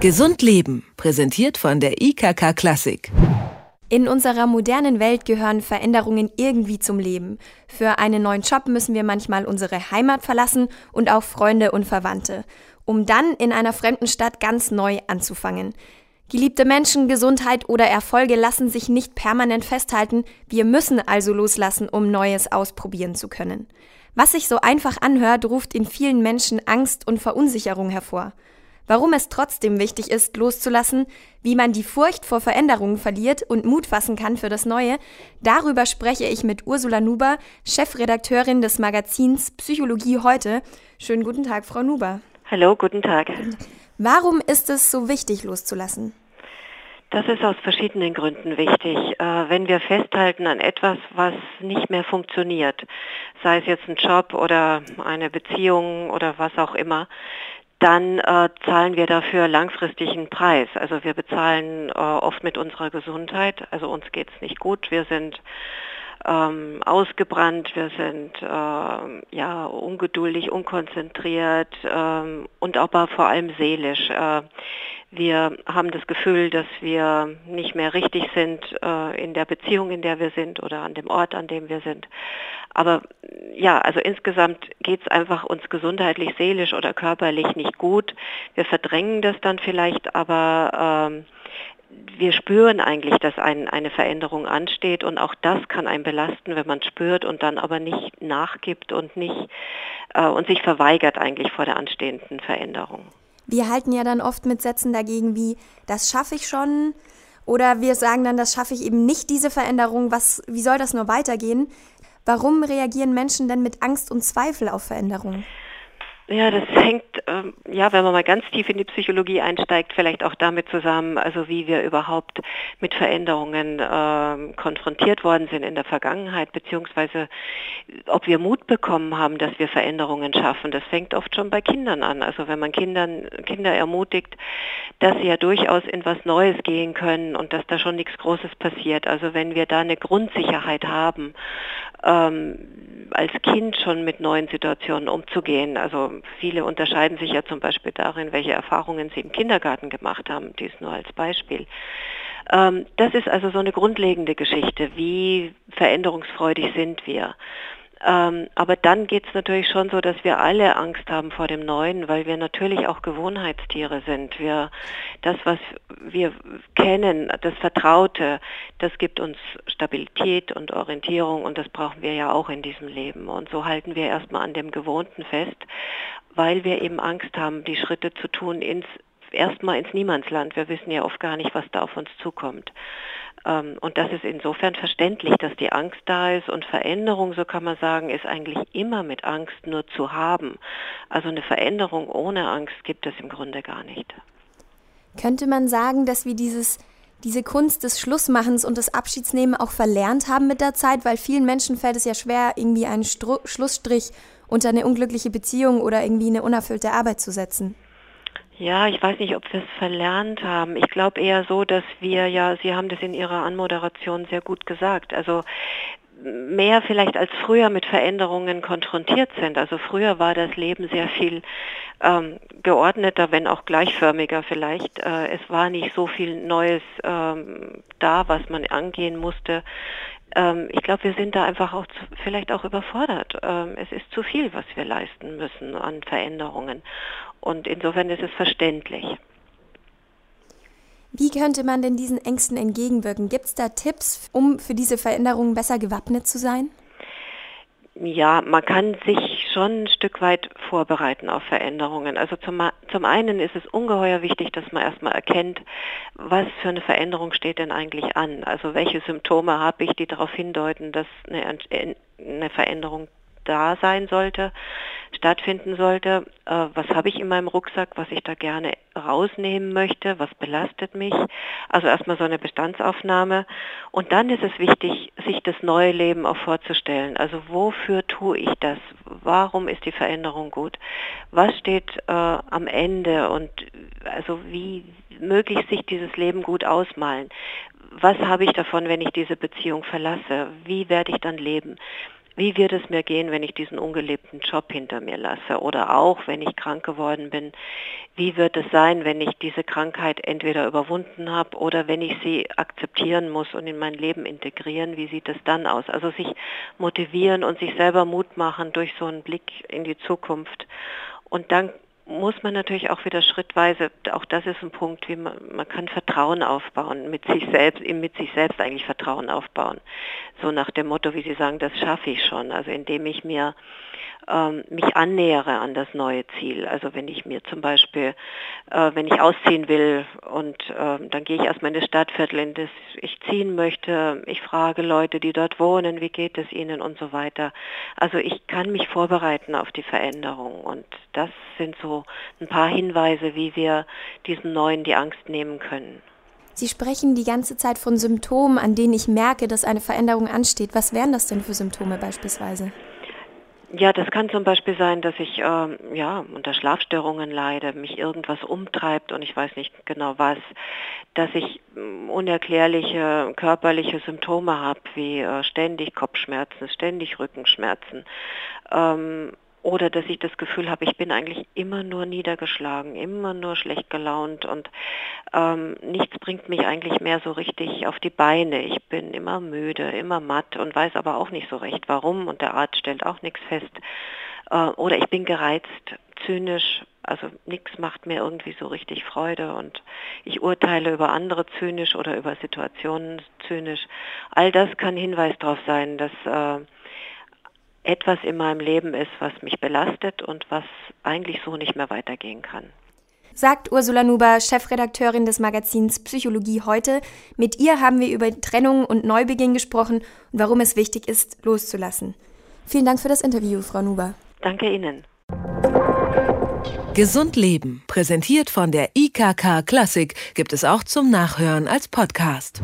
Gesund Leben, präsentiert von der IKK Klassik. In unserer modernen Welt gehören Veränderungen irgendwie zum Leben. Für einen neuen Job müssen wir manchmal unsere Heimat verlassen und auch Freunde und Verwandte, um dann in einer fremden Stadt ganz neu anzufangen. Geliebte Menschen, Gesundheit oder Erfolge lassen sich nicht permanent festhalten, wir müssen also loslassen, um Neues ausprobieren zu können. Was sich so einfach anhört, ruft in vielen Menschen Angst und Verunsicherung hervor warum es trotzdem wichtig ist, loszulassen, wie man die Furcht vor Veränderungen verliert und Mut fassen kann für das Neue, darüber spreche ich mit Ursula Nuber, Chefredakteurin des Magazins Psychologie heute. Schönen guten Tag, Frau Nuber. Hallo, guten Tag. Warum ist es so wichtig, loszulassen? Das ist aus verschiedenen Gründen wichtig. Äh, wenn wir festhalten an etwas, was nicht mehr funktioniert, sei es jetzt ein Job oder eine Beziehung oder was auch immer, dann äh, zahlen wir dafür langfristig einen Preis. Also wir bezahlen äh, oft mit unserer Gesundheit. Also uns geht es nicht gut. Wir sind ähm, ausgebrannt, wir sind äh, ja ungeduldig, unkonzentriert ähm, und aber vor allem seelisch. Äh, wir haben das Gefühl, dass wir nicht mehr richtig sind äh, in der Beziehung, in der wir sind oder an dem Ort, an dem wir sind. Aber ja, also insgesamt geht es einfach uns gesundheitlich, seelisch oder körperlich nicht gut. Wir verdrängen das dann vielleicht, aber ähm, wir spüren eigentlich, dass ein, eine Veränderung ansteht und auch das kann einen belasten, wenn man spürt und dann aber nicht nachgibt und nicht äh, und sich verweigert eigentlich vor der anstehenden Veränderung. Wir halten ja dann oft mit Sätzen dagegen wie, das schaffe ich schon. Oder wir sagen dann, das schaffe ich eben nicht, diese Veränderung. Was, wie soll das nur weitergehen? Warum reagieren Menschen denn mit Angst und Zweifel auf Veränderungen? Ja, das hängt, ähm, ja, wenn man mal ganz tief in die Psychologie einsteigt, vielleicht auch damit zusammen, also wie wir überhaupt mit Veränderungen ähm, konfrontiert worden sind in der Vergangenheit, beziehungsweise ob wir Mut bekommen haben, dass wir Veränderungen schaffen. Das fängt oft schon bei Kindern an. Also wenn man Kindern, Kinder ermutigt, dass sie ja durchaus in was Neues gehen können und dass da schon nichts Großes passiert. Also wenn wir da eine Grundsicherheit haben, ähm, als Kind schon mit neuen Situationen umzugehen. Also viele unterscheiden sich ja zum Beispiel darin, welche Erfahrungen sie im Kindergarten gemacht haben. Dies nur als Beispiel. Ähm, das ist also so eine grundlegende Geschichte. Wie veränderungsfreudig sind wir? Ähm, aber dann geht es natürlich schon so, dass wir alle Angst haben vor dem Neuen, weil wir natürlich auch Gewohnheitstiere sind. Wir, das, was wir kennen, das Vertraute, das gibt uns Stabilität und Orientierung und das brauchen wir ja auch in diesem Leben. Und so halten wir erstmal an dem Gewohnten fest, weil wir eben Angst haben, die Schritte zu tun ins erstmal ins Niemandsland. Wir wissen ja oft gar nicht, was da auf uns zukommt. Ähm, und das ist insofern verständlich, dass die Angst da ist und Veränderung, so kann man sagen, ist eigentlich immer mit Angst nur zu haben. Also eine Veränderung ohne Angst gibt es im Grunde gar nicht. Könnte man sagen, dass wir dieses, diese Kunst des Schlussmachens und des Abschiedsnehmen auch verlernt haben mit der Zeit, weil vielen Menschen fällt es ja schwer, irgendwie einen Stru Schlussstrich unter eine unglückliche Beziehung oder irgendwie eine unerfüllte Arbeit zu setzen? Ja, ich weiß nicht, ob wir es verlernt haben. Ich glaube eher so, dass wir ja, Sie haben das in Ihrer Anmoderation sehr gut gesagt, also mehr vielleicht als früher mit Veränderungen konfrontiert sind. Also früher war das Leben sehr viel ähm, geordneter, wenn auch gleichförmiger vielleicht. Äh, es war nicht so viel Neues ähm, da, was man angehen musste. Ähm, ich glaube, wir sind da einfach auch zu, vielleicht auch überfordert. Ähm, es ist zu viel, was wir leisten müssen an Veränderungen. Und insofern ist es verständlich. Wie könnte man denn diesen Ängsten entgegenwirken? Gibt es da Tipps, um für diese Veränderungen besser gewappnet zu sein? Ja, man kann sich schon ein Stück weit vorbereiten auf Veränderungen. Also zum, zum einen ist es ungeheuer wichtig, dass man erstmal erkennt, was für eine Veränderung steht denn eigentlich an. Also welche Symptome habe ich, die darauf hindeuten, dass eine, eine Veränderung da sein sollte, stattfinden sollte. Äh, was habe ich in meinem Rucksack, was ich da gerne rausnehmen möchte, was belastet mich. Also erstmal so eine Bestandsaufnahme. Und dann ist es wichtig, sich das neue Leben auch vorzustellen. Also wofür tue ich das? Warum ist die Veränderung gut? Was steht äh, am Ende und also wie möglichst sich dieses Leben gut ausmalen? Was habe ich davon, wenn ich diese Beziehung verlasse? Wie werde ich dann leben? Wie wird es mir gehen, wenn ich diesen ungelebten Job hinter mir lasse? Oder auch, wenn ich krank geworden bin, wie wird es sein, wenn ich diese Krankheit entweder überwunden habe oder wenn ich sie akzeptieren muss und in mein Leben integrieren? Wie sieht es dann aus? Also sich motivieren und sich selber Mut machen durch so einen Blick in die Zukunft. Und dann muss man natürlich auch wieder schrittweise, auch das ist ein Punkt, wie man, man kann Vertrauen aufbauen, mit sich selbst, mit sich selbst eigentlich Vertrauen aufbauen. So nach dem Motto, wie Sie sagen, das schaffe ich schon. Also indem ich mir ähm, mich annähere an das neue Ziel. Also wenn ich mir zum Beispiel, äh, wenn ich ausziehen will und äh, dann gehe ich erstmal in das Stadtviertel, in das ich ziehen möchte. Ich frage Leute, die dort wohnen, wie geht es ihnen und so weiter. Also ich kann mich vorbereiten auf die Veränderung und das sind so ein paar Hinweise, wie wir diesen neuen die Angst nehmen können. Sie sprechen die ganze Zeit von Symptomen, an denen ich merke, dass eine Veränderung ansteht. Was wären das denn für Symptome beispielsweise? Ja, das kann zum Beispiel sein, dass ich ähm, ja unter Schlafstörungen leide, mich irgendwas umtreibt und ich weiß nicht genau was, dass ich mm, unerklärliche körperliche Symptome habe, wie äh, ständig Kopfschmerzen, ständig Rückenschmerzen. Ähm, oder dass ich das Gefühl habe, ich bin eigentlich immer nur niedergeschlagen, immer nur schlecht gelaunt und ähm, nichts bringt mich eigentlich mehr so richtig auf die Beine. Ich bin immer müde, immer matt und weiß aber auch nicht so recht warum und der Arzt stellt auch nichts fest. Äh, oder ich bin gereizt, zynisch, also nichts macht mir irgendwie so richtig Freude und ich urteile über andere zynisch oder über Situationen zynisch. All das kann Hinweis darauf sein, dass äh, etwas in meinem Leben ist, was mich belastet und was eigentlich so nicht mehr weitergehen kann. Sagt Ursula Nuber, Chefredakteurin des Magazins Psychologie heute. Mit ihr haben wir über Trennung und Neubeginn gesprochen und warum es wichtig ist, loszulassen. Vielen Dank für das Interview, Frau Nuber. Danke Ihnen. Gesund Leben, präsentiert von der IKK Klassik, gibt es auch zum Nachhören als Podcast.